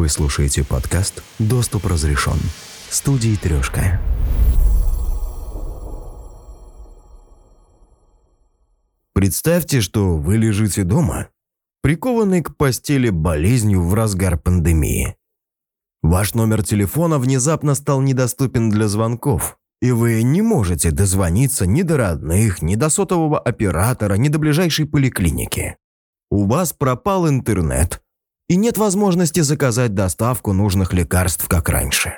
Вы слушаете подкаст «Доступ разрешен» студии «Трешка». Представьте, что вы лежите дома, прикованный к постели болезнью в разгар пандемии. Ваш номер телефона внезапно стал недоступен для звонков, и вы не можете дозвониться ни до родных, ни до сотового оператора, ни до ближайшей поликлиники. У вас пропал интернет, и нет возможности заказать доставку нужных лекарств, как раньше.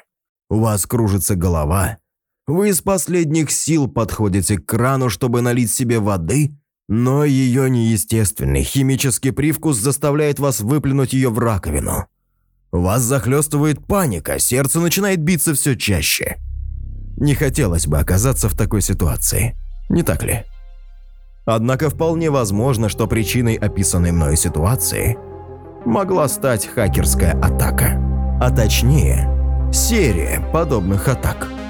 У вас кружится голова. Вы из последних сил подходите к крану, чтобы налить себе воды, но ее неестественный химический привкус заставляет вас выплюнуть ее в раковину. Вас захлестывает паника, сердце начинает биться все чаще. Не хотелось бы оказаться в такой ситуации, не так ли? Однако вполне возможно, что причиной описанной мной ситуации могла стать хакерская атака. А точнее, серия подобных атак –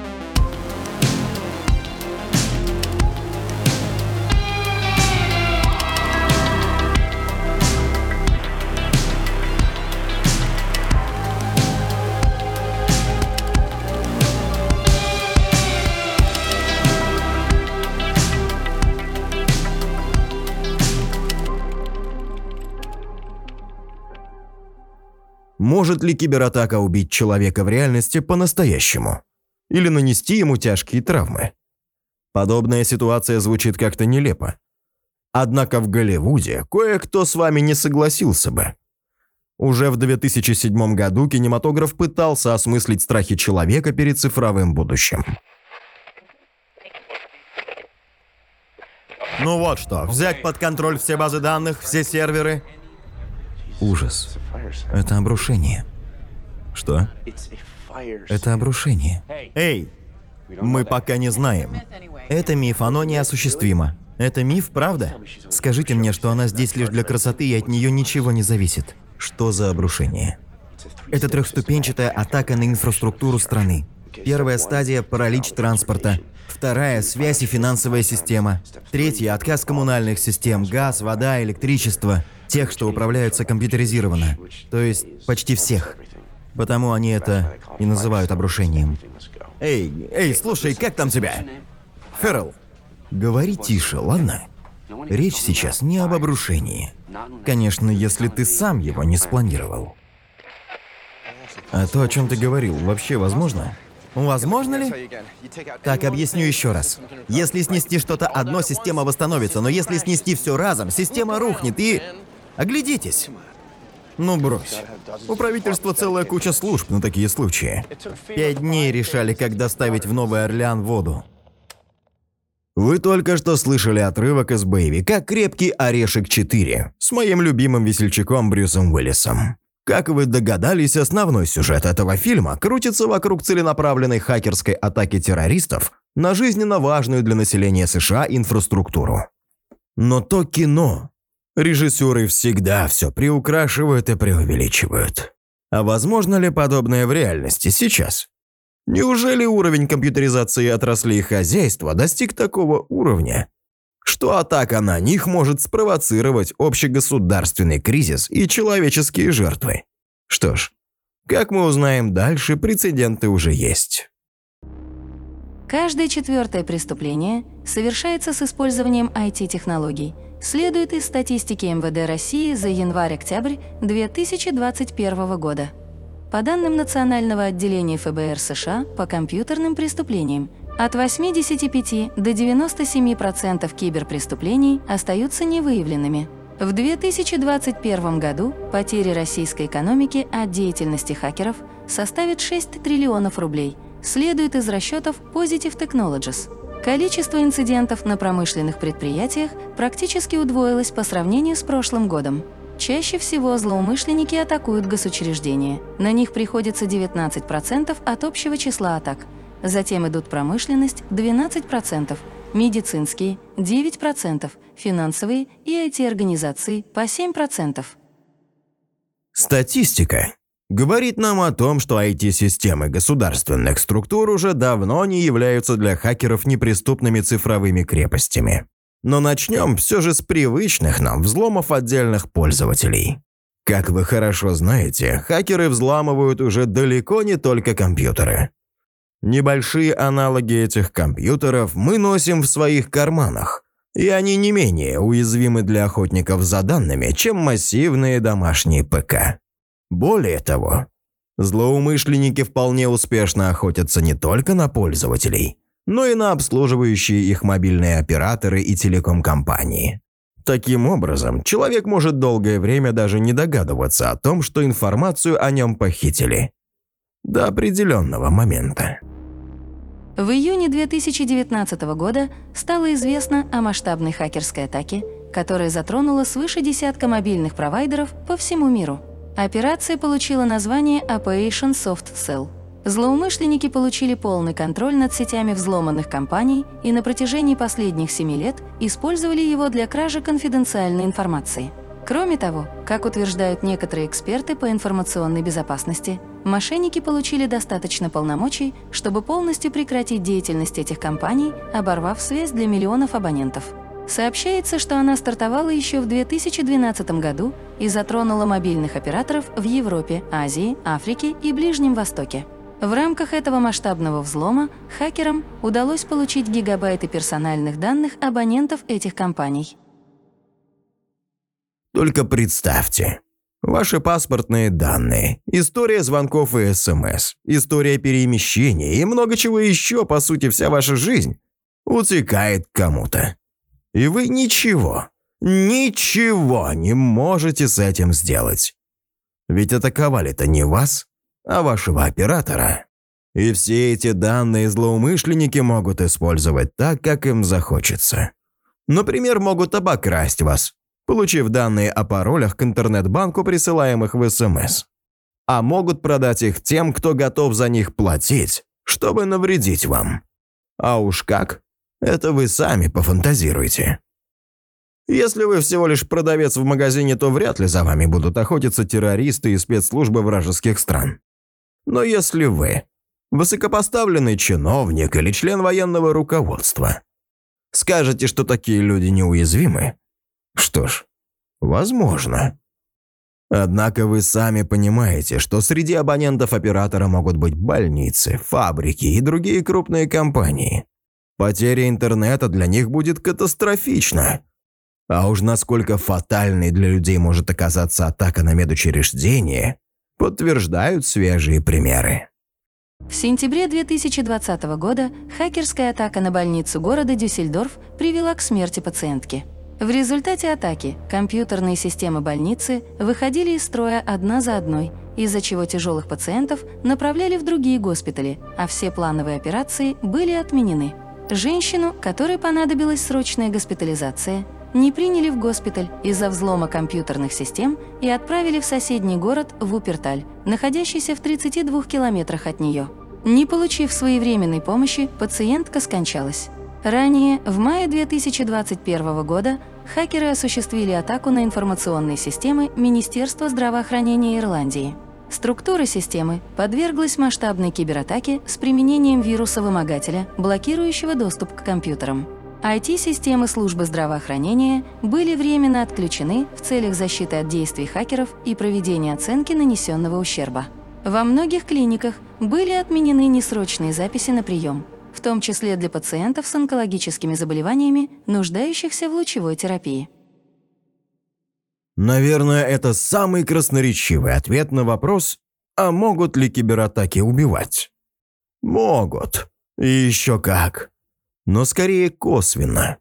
Может ли кибератака убить человека в реальности по-настоящему? Или нанести ему тяжкие травмы? Подобная ситуация звучит как-то нелепо. Однако в Голливуде кое-кто с вами не согласился бы. Уже в 2007 году кинематограф пытался осмыслить страхи человека перед цифровым будущим. Ну вот что, взять под контроль все базы данных, все серверы. Ужас. Это обрушение. Что? Это обрушение. Эй, мы пока не знаем. Это миф, оно неосуществимо. Это миф, правда? Скажите мне, что она здесь лишь для красоты и от нее ничего не зависит. Что за обрушение? Это трехступенчатая атака на инфраструктуру страны. Первая стадия – паралич транспорта. Вторая – связь и финансовая система. Третья – отказ коммунальных систем – газ, вода, электричество тех, что управляются компьютеризированно, то есть почти всех. Потому они это и называют обрушением. Эй, эй, слушай, как там тебя? Феррел, говори тише, ладно? Речь сейчас не об обрушении. Конечно, если ты сам его не спланировал. А то, о чем ты говорил, вообще возможно? Возможно ли? Так, объясню еще раз. Если снести что-то одно, система восстановится, но если снести все разом, система рухнет и... Оглядитесь. Ну брось. У правительства целая куча служб на такие случаи. Пять дней решали, как доставить в Новый Орлеан воду. Вы только что слышали отрывок из боевика «Крепкий орешек 4» с моим любимым весельчаком Брюсом Уиллисом. Как вы догадались, основной сюжет этого фильма крутится вокруг целенаправленной хакерской атаки террористов на жизненно важную для населения США инфраструктуру. Но то кино, Режиссеры всегда все приукрашивают и преувеличивают. А возможно ли подобное в реальности сейчас? Неужели уровень компьютеризации отраслей хозяйства достиг такого уровня, что атака на них может спровоцировать общегосударственный кризис и человеческие жертвы? Что ж, как мы узнаем дальше, прецеденты уже есть. Каждое четвертое преступление совершается с использованием IT-технологий – следует из статистики МВД России за январь-октябрь 2021 года. По данным Национального отделения ФБР США по компьютерным преступлениям, от 85 до 97% киберпреступлений остаются невыявленными. В 2021 году потери российской экономики от деятельности хакеров составят 6 триллионов рублей, следует из расчетов Positive Technologies – Количество инцидентов на промышленных предприятиях практически удвоилось по сравнению с прошлым годом. Чаще всего злоумышленники атакуют госучреждения. На них приходится 19% от общего числа атак. Затем идут промышленность – 12%, медицинские – 9%, финансовые и IT-организации – по 7%. Статистика говорит нам о том, что IT-системы государственных структур уже давно не являются для хакеров неприступными цифровыми крепостями. Но начнем все же с привычных нам взломов отдельных пользователей. Как вы хорошо знаете, хакеры взламывают уже далеко не только компьютеры. Небольшие аналоги этих компьютеров мы носим в своих карманах, и они не менее уязвимы для охотников за данными, чем массивные домашние ПК. Более того, злоумышленники вполне успешно охотятся не только на пользователей, но и на обслуживающие их мобильные операторы и телеком-компании. Таким образом, человек может долгое время даже не догадываться о том, что информацию о нем похитили. До определенного момента. В июне 2019 года стало известно о масштабной хакерской атаке, которая затронула свыше десятка мобильных провайдеров по всему миру. Операция получила название Operation Soft Cell. Злоумышленники получили полный контроль над сетями взломанных компаний и на протяжении последних семи лет использовали его для кражи конфиденциальной информации – Кроме того, как утверждают некоторые эксперты по информационной безопасности, мошенники получили достаточно полномочий, чтобы полностью прекратить деятельность этих компаний, оборвав связь для миллионов абонентов. Сообщается, что она стартовала еще в 2012 году и затронула мобильных операторов в Европе, Азии, Африке и Ближнем Востоке. В рамках этого масштабного взлома хакерам удалось получить гигабайты персональных данных абонентов этих компаний. Только представьте. Ваши паспортные данные, история звонков и СМС, история перемещения и много чего еще, по сути, вся ваша жизнь утекает кому-то. И вы ничего, ничего не можете с этим сделать. Ведь атаковали-то не вас, а вашего оператора. И все эти данные злоумышленники могут использовать так, как им захочется. Например, могут обокрасть вас, получив данные о паролях к интернет-банку, присылаемых в СМС. А могут продать их тем, кто готов за них платить, чтобы навредить вам. А уж как? Это вы сами пофантазируйте. Если вы всего лишь продавец в магазине, то вряд ли за вами будут охотиться террористы и спецслужбы вражеских стран. Но если вы высокопоставленный чиновник или член военного руководства, скажете, что такие люди неуязвимы, что ж, возможно. Однако вы сами понимаете, что среди абонентов оператора могут быть больницы, фабрики и другие крупные компании. Потеря интернета для них будет катастрофична. А уж насколько фатальной для людей может оказаться атака на медучреждение, подтверждают свежие примеры. В сентябре 2020 года хакерская атака на больницу города Дюссельдорф привела к смерти пациентки. В результате атаки компьютерные системы больницы выходили из строя одна за одной, из-за чего тяжелых пациентов направляли в другие госпитали, а все плановые операции были отменены. Женщину, которой понадобилась срочная госпитализация, не приняли в госпиталь из-за взлома компьютерных систем и отправили в соседний город Вуперталь, находящийся в 32 километрах от нее. Не получив своевременной помощи, пациентка скончалась. Ранее, в мае 2021 года, хакеры осуществили атаку на информационные системы Министерства здравоохранения Ирландии. Структура системы подверглась масштабной кибератаке с применением вируса-вымогателя, блокирующего доступ к компьютерам. IT-системы службы здравоохранения были временно отключены в целях защиты от действий хакеров и проведения оценки нанесенного ущерба. Во многих клиниках были отменены несрочные записи на прием – в том числе для пациентов с онкологическими заболеваниями, нуждающихся в лучевой терапии. Наверное, это самый красноречивый ответ на вопрос, а могут ли кибератаки убивать? Могут. И еще как. Но скорее косвенно.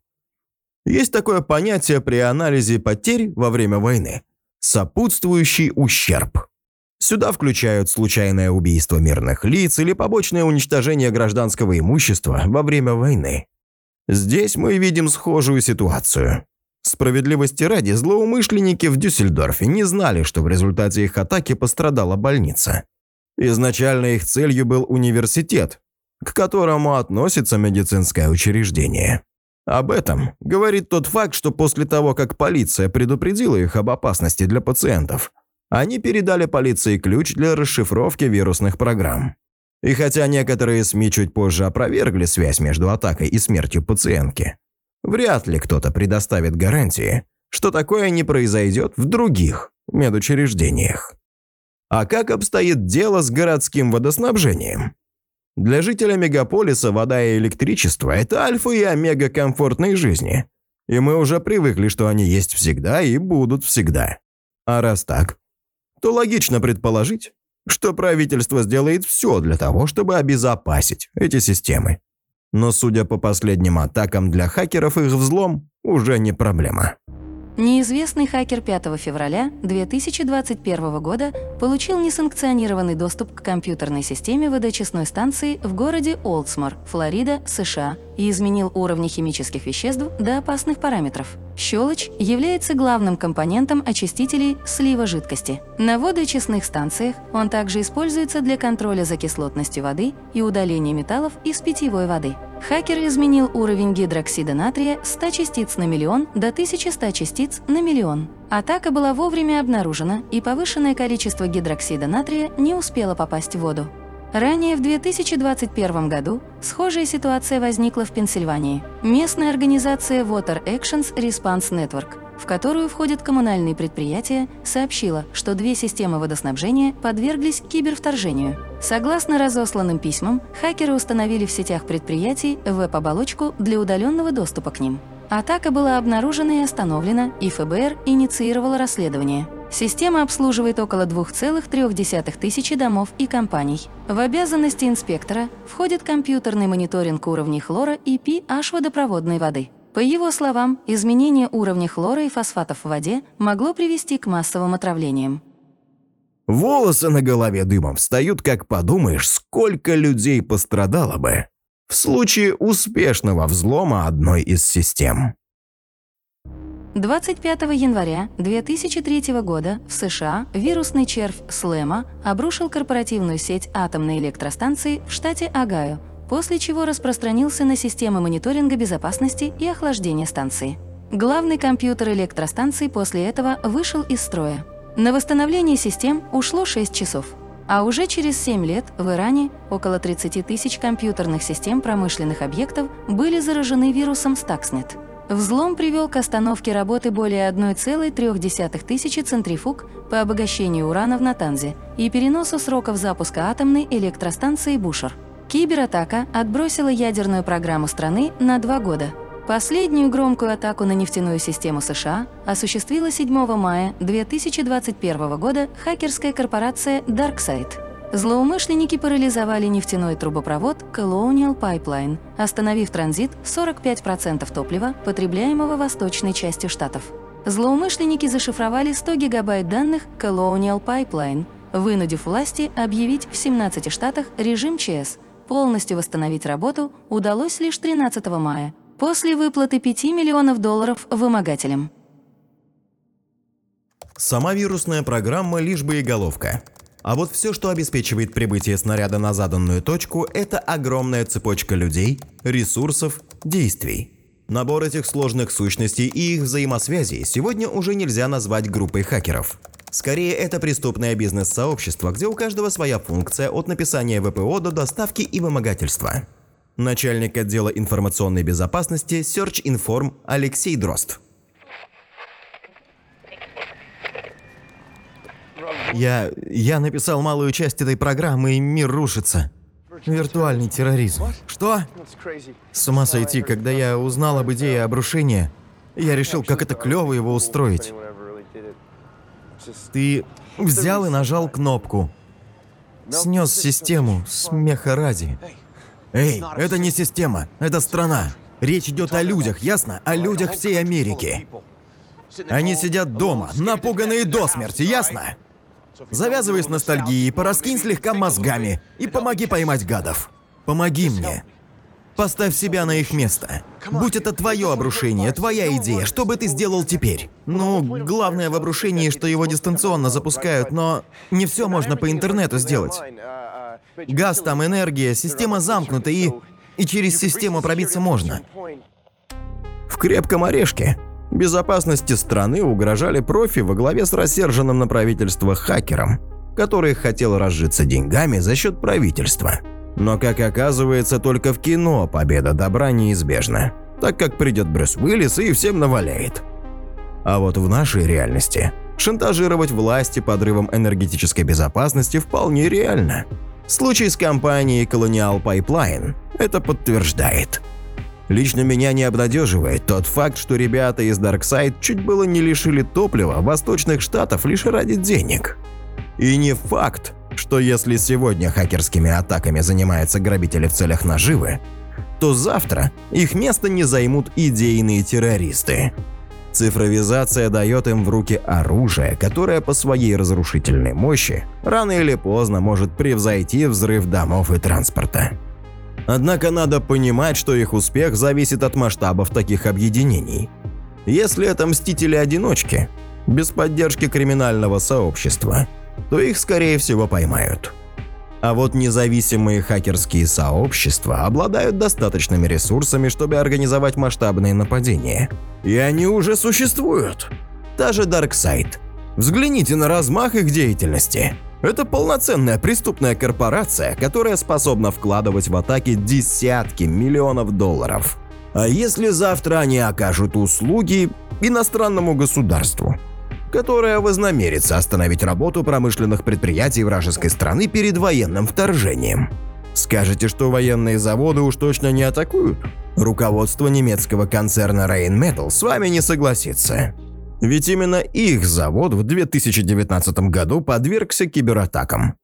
Есть такое понятие при анализе потерь во время войны – сопутствующий ущерб. Сюда включают случайное убийство мирных лиц или побочное уничтожение гражданского имущества во время войны. Здесь мы видим схожую ситуацию. Справедливости ради, злоумышленники в Дюссельдорфе не знали, что в результате их атаки пострадала больница. Изначально их целью был университет, к которому относится медицинское учреждение. Об этом говорит тот факт, что после того, как полиция предупредила их об опасности для пациентов, они передали полиции ключ для расшифровки вирусных программ. И хотя некоторые СМИ чуть позже опровергли связь между атакой и смертью пациентки, вряд ли кто-то предоставит гарантии, что такое не произойдет в других, медучреждениях. А как обстоит дело с городским водоснабжением? Для жителя мегаполиса вода и электричество – это альфа и омега комфортной жизни. И мы уже привыкли, что они есть всегда и будут всегда. А раз так, то логично предположить, что правительство сделает все для того, чтобы обезопасить эти системы. Но судя по последним атакам для хакеров, их взлом уже не проблема. Неизвестный хакер 5 февраля 2021 года получил несанкционированный доступ к компьютерной системе водочистной станции в городе Олдсмор, Флорида, США, и изменил уровни химических веществ до опасных параметров. Щелочь является главным компонентом очистителей слива жидкости. На водоочистных станциях он также используется для контроля за кислотностью воды и удаления металлов из питьевой воды. Хакер изменил уровень гидроксида натрия с 100 частиц на миллион до 1100 частиц на миллион. Атака была вовремя обнаружена, и повышенное количество гидроксида натрия не успело попасть в воду. Ранее, в 2021 году, схожая ситуация возникла в Пенсильвании. Местная организация Water Actions Response Network, в которую входят коммунальные предприятия, сообщила, что две системы водоснабжения подверглись кибервторжению. Согласно разосланным письмам, хакеры установили в сетях предприятий веб-оболочку для удаленного доступа к ним. Атака была обнаружена и остановлена, и ФБР инициировало расследование. Система обслуживает около 2,3 тысячи домов и компаний. В обязанности инспектора входит компьютерный мониторинг уровней хлора и pH водопроводной воды. По его словам, изменение уровня хлора и фосфатов в воде могло привести к массовым отравлениям. Волосы на голове дымом встают, как подумаешь, сколько людей пострадало бы в случае успешного взлома одной из систем. 25 января 2003 года в США вирусный червь Слэма обрушил корпоративную сеть атомной электростанции в штате Огайо, после чего распространился на системы мониторинга безопасности и охлаждения станции. Главный компьютер электростанции после этого вышел из строя. На восстановление систем ушло 6 часов. А уже через 7 лет в Иране около 30 тысяч компьютерных систем промышленных объектов были заражены вирусом Stuxnet. Взлом привел к остановке работы более 1,3 тысячи центрифуг по обогащению урана в Натанзе и переносу сроков запуска атомной электростанции Бушер. Кибератака отбросила ядерную программу страны на два года. Последнюю громкую атаку на нефтяную систему США осуществила 7 мая 2021 года хакерская корпорация DarkSide. Злоумышленники парализовали нефтяной трубопровод Colonial Pipeline, остановив транзит 45% топлива, потребляемого восточной частью штатов. Злоумышленники зашифровали 100 гигабайт данных Colonial Pipeline, вынудив власти объявить в 17 штатах режим ЧС. Полностью восстановить работу удалось лишь 13 мая, после выплаты 5 миллионов долларов вымогателям. Сама вирусная программа лишь бы и головка. А вот все, что обеспечивает прибытие снаряда на заданную точку, это огромная цепочка людей, ресурсов, действий. Набор этих сложных сущностей и их взаимосвязей сегодня уже нельзя назвать группой хакеров. Скорее, это преступное бизнес-сообщество, где у каждого своя функция от написания ВПО до доставки и вымогательства. Начальник отдела информационной безопасности Search Inform Алексей Дрозд. Я... я написал малую часть этой программы, и мир рушится. Виртуальный терроризм. Что? С ума сойти, когда я узнал об идее обрушения, я решил, как это клево его устроить. Ты взял и нажал кнопку. Снес систему, смеха ради. Эй, это не система, это страна. Речь идет о людях, ясно? О людях всей Америки. Они сидят дома, напуганные до смерти, ясно? Завязывай с ностальгией, пораскинь слегка мозгами и помоги поймать гадов. Помоги мне. Поставь себя на их место. Будь это твое обрушение, твоя идея, что бы ты сделал теперь? Ну, главное в обрушении, что его дистанционно запускают, но не все можно по интернету сделать. Газ там, энергия, система замкнута и... И через систему пробиться можно. В крепком орешке Безопасности страны угрожали профи во главе с рассерженным на правительство хакером, который хотел разжиться деньгами за счет правительства. Но, как оказывается, только в кино победа добра неизбежна, так как придет Брюс Уиллис и всем наваляет. А вот в нашей реальности шантажировать власти подрывом энергетической безопасности вполне реально. Случай с компанией Colonial Pipeline это подтверждает. Лично меня не обнадеживает тот факт, что ребята из Darkside чуть было не лишили топлива восточных штатов лишь ради денег. И не факт, что если сегодня хакерскими атаками занимаются грабители в целях наживы, то завтра их место не займут идейные террористы. Цифровизация дает им в руки оружие, которое по своей разрушительной мощи рано или поздно может превзойти взрыв домов и транспорта. Однако надо понимать, что их успех зависит от масштабов таких объединений. Если это мстители-одиночки, без поддержки криминального сообщества, то их скорее всего поймают. А вот независимые хакерские сообщества обладают достаточными ресурсами, чтобы организовать масштабные нападения. И они уже существуют. Та же Darkseid. Взгляните на размах их деятельности. Это полноценная преступная корпорация, которая способна вкладывать в атаки десятки миллионов долларов. А если завтра они окажут услуги иностранному государству? Которая вознамерится остановить работу промышленных предприятий вражеской страны перед военным вторжением. Скажете, что военные заводы уж точно не атакуют? Руководство немецкого концерна Rheinmetall с вами не согласится. Ведь именно их завод в 2019 году подвергся кибератакам.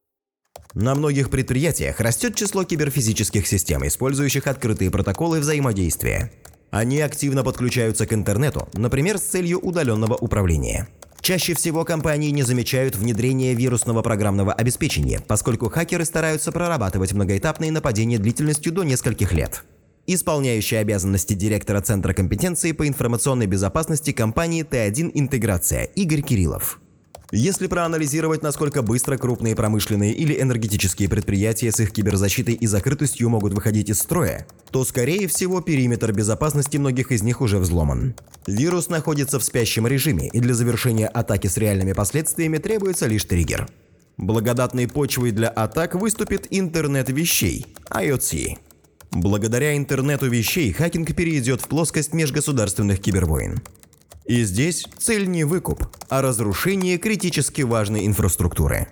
На многих предприятиях растет число киберфизических систем, использующих открытые протоколы взаимодействия. Они активно подключаются к интернету, например, с целью удаленного управления. Чаще всего компании не замечают внедрение вирусного программного обеспечения, поскольку хакеры стараются прорабатывать многоэтапные нападения длительностью до нескольких лет. Исполняющий обязанности директора Центра компетенции по информационной безопасности компании Т1 Интеграция Игорь Кириллов. Если проанализировать, насколько быстро крупные промышленные или энергетические предприятия с их киберзащитой и закрытостью могут выходить из строя, то, скорее всего, периметр безопасности многих из них уже взломан. Вирус находится в спящем режиме, и для завершения атаки с реальными последствиями требуется лишь триггер. Благодатной почвой для атак выступит интернет вещей – IoT. Благодаря интернету вещей хакинг перейдет в плоскость межгосударственных кибервойн. И здесь цель не выкуп, а разрушение критически важной инфраструктуры.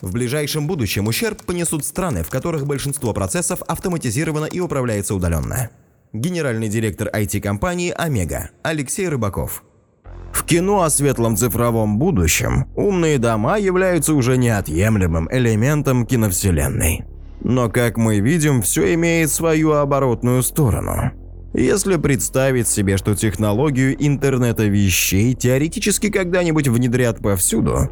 В ближайшем будущем ущерб понесут страны, в которых большинство процессов автоматизировано и управляется удаленно. Генеральный директор IT-компании «Омега» Алексей Рыбаков. В кино о светлом цифровом будущем умные дома являются уже неотъемлемым элементом киновселенной. Но, как мы видим, все имеет свою оборотную сторону. Если представить себе, что технологию интернета вещей теоретически когда-нибудь внедрят повсюду,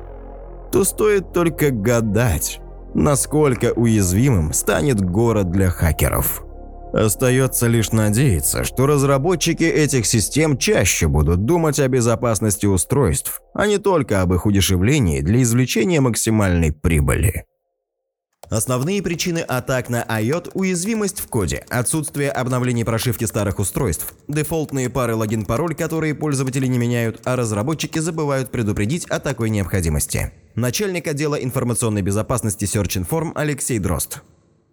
то стоит только гадать, насколько уязвимым станет город для хакеров. Остается лишь надеяться, что разработчики этих систем чаще будут думать о безопасности устройств, а не только об их удешевлении для извлечения максимальной прибыли. Основные причины атак на IOT – уязвимость в коде, отсутствие обновлений прошивки старых устройств, дефолтные пары логин-пароль, которые пользователи не меняют, а разработчики забывают предупредить о такой необходимости. Начальник отдела информационной безопасности Search Inform Алексей Дрозд.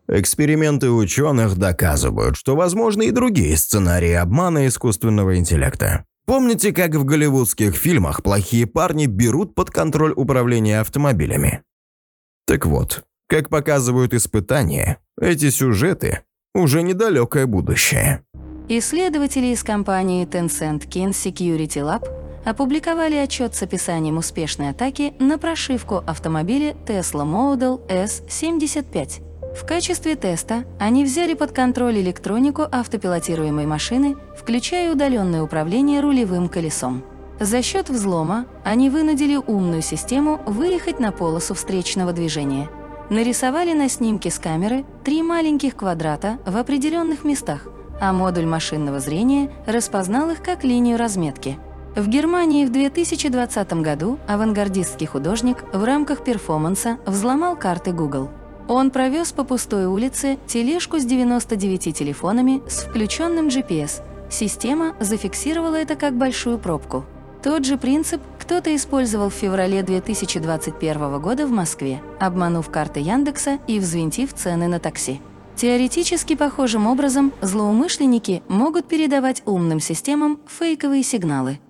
Эксперименты ученых доказывают, что возможны и другие сценарии обмана искусственного интеллекта. Помните, как в голливудских фильмах плохие парни берут под контроль управление автомобилями? Так вот, как показывают испытания, эти сюжеты уже недалекое будущее. Исследователи из компании Tencent Kin Security Lab опубликовали отчет с описанием успешной атаки на прошивку автомобиля Tesla Model S75. В качестве теста они взяли под контроль электронику автопилотируемой машины, включая удаленное управление рулевым колесом. За счет взлома они вынудили умную систему выехать на полосу встречного движения – нарисовали на снимке с камеры три маленьких квадрата в определенных местах, а модуль машинного зрения распознал их как линию разметки. В Германии в 2020 году авангардистский художник в рамках перформанса взломал карты Google. Он провез по пустой улице тележку с 99 телефонами с включенным GPS. Система зафиксировала это как большую пробку. Тот же принцип кто-то использовал в феврале 2021 года в Москве, обманув карты Яндекса и взвинтив цены на такси. Теоретически похожим образом злоумышленники могут передавать умным системам фейковые сигналы.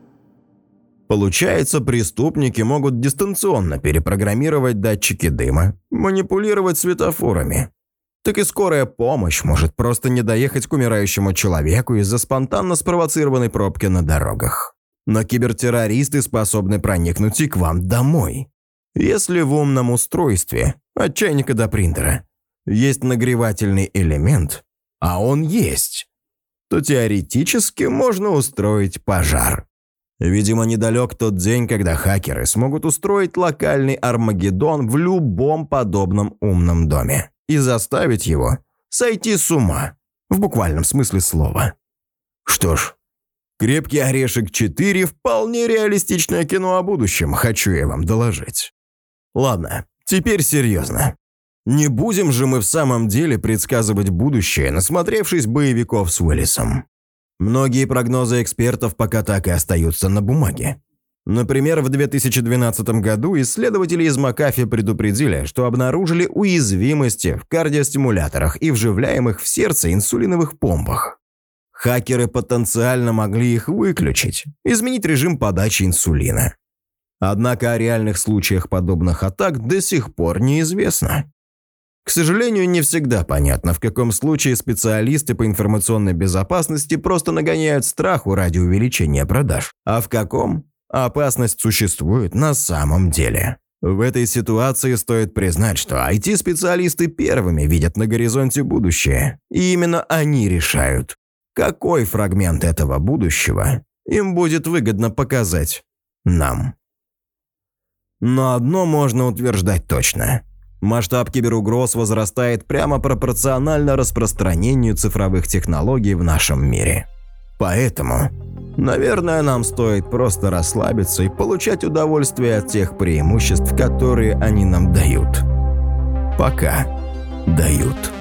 Получается, преступники могут дистанционно перепрограммировать датчики дыма, манипулировать светофорами. Так и скорая помощь может просто не доехать к умирающему человеку из-за спонтанно спровоцированной пробки на дорогах. Но кибертеррористы способны проникнуть и к вам домой. Если в умном устройстве, от чайника до принтера, есть нагревательный элемент, а он есть, то теоретически можно устроить пожар. Видимо, недалек тот день, когда хакеры смогут устроить локальный Армагеддон в любом подобном умном доме и заставить его сойти с ума, в буквальном смысле слова. Что ж, «Крепкий орешек 4» вполне реалистичное кино о будущем, хочу я вам доложить. Ладно, теперь серьезно. Не будем же мы в самом деле предсказывать будущее, насмотревшись боевиков с Уиллисом. Многие прогнозы экспертов пока так и остаются на бумаге. Например, в 2012 году исследователи из Макафи предупредили, что обнаружили уязвимости в кардиостимуляторах и вживляемых в сердце инсулиновых помпах. Хакеры потенциально могли их выключить, изменить режим подачи инсулина. Однако о реальных случаях подобных атак до сих пор неизвестно. К сожалению, не всегда понятно, в каком случае специалисты по информационной безопасности просто нагоняют страху ради увеличения продаж, а в каком опасность существует на самом деле. В этой ситуации стоит признать, что IT-специалисты первыми видят на горизонте будущее, и именно они решают, какой фрагмент этого будущего им будет выгодно показать нам. Но одно можно утверждать точно – Масштаб киберугроз возрастает прямо пропорционально распространению цифровых технологий в нашем мире. Поэтому, наверное, нам стоит просто расслабиться и получать удовольствие от тех преимуществ, которые они нам дают. Пока дают.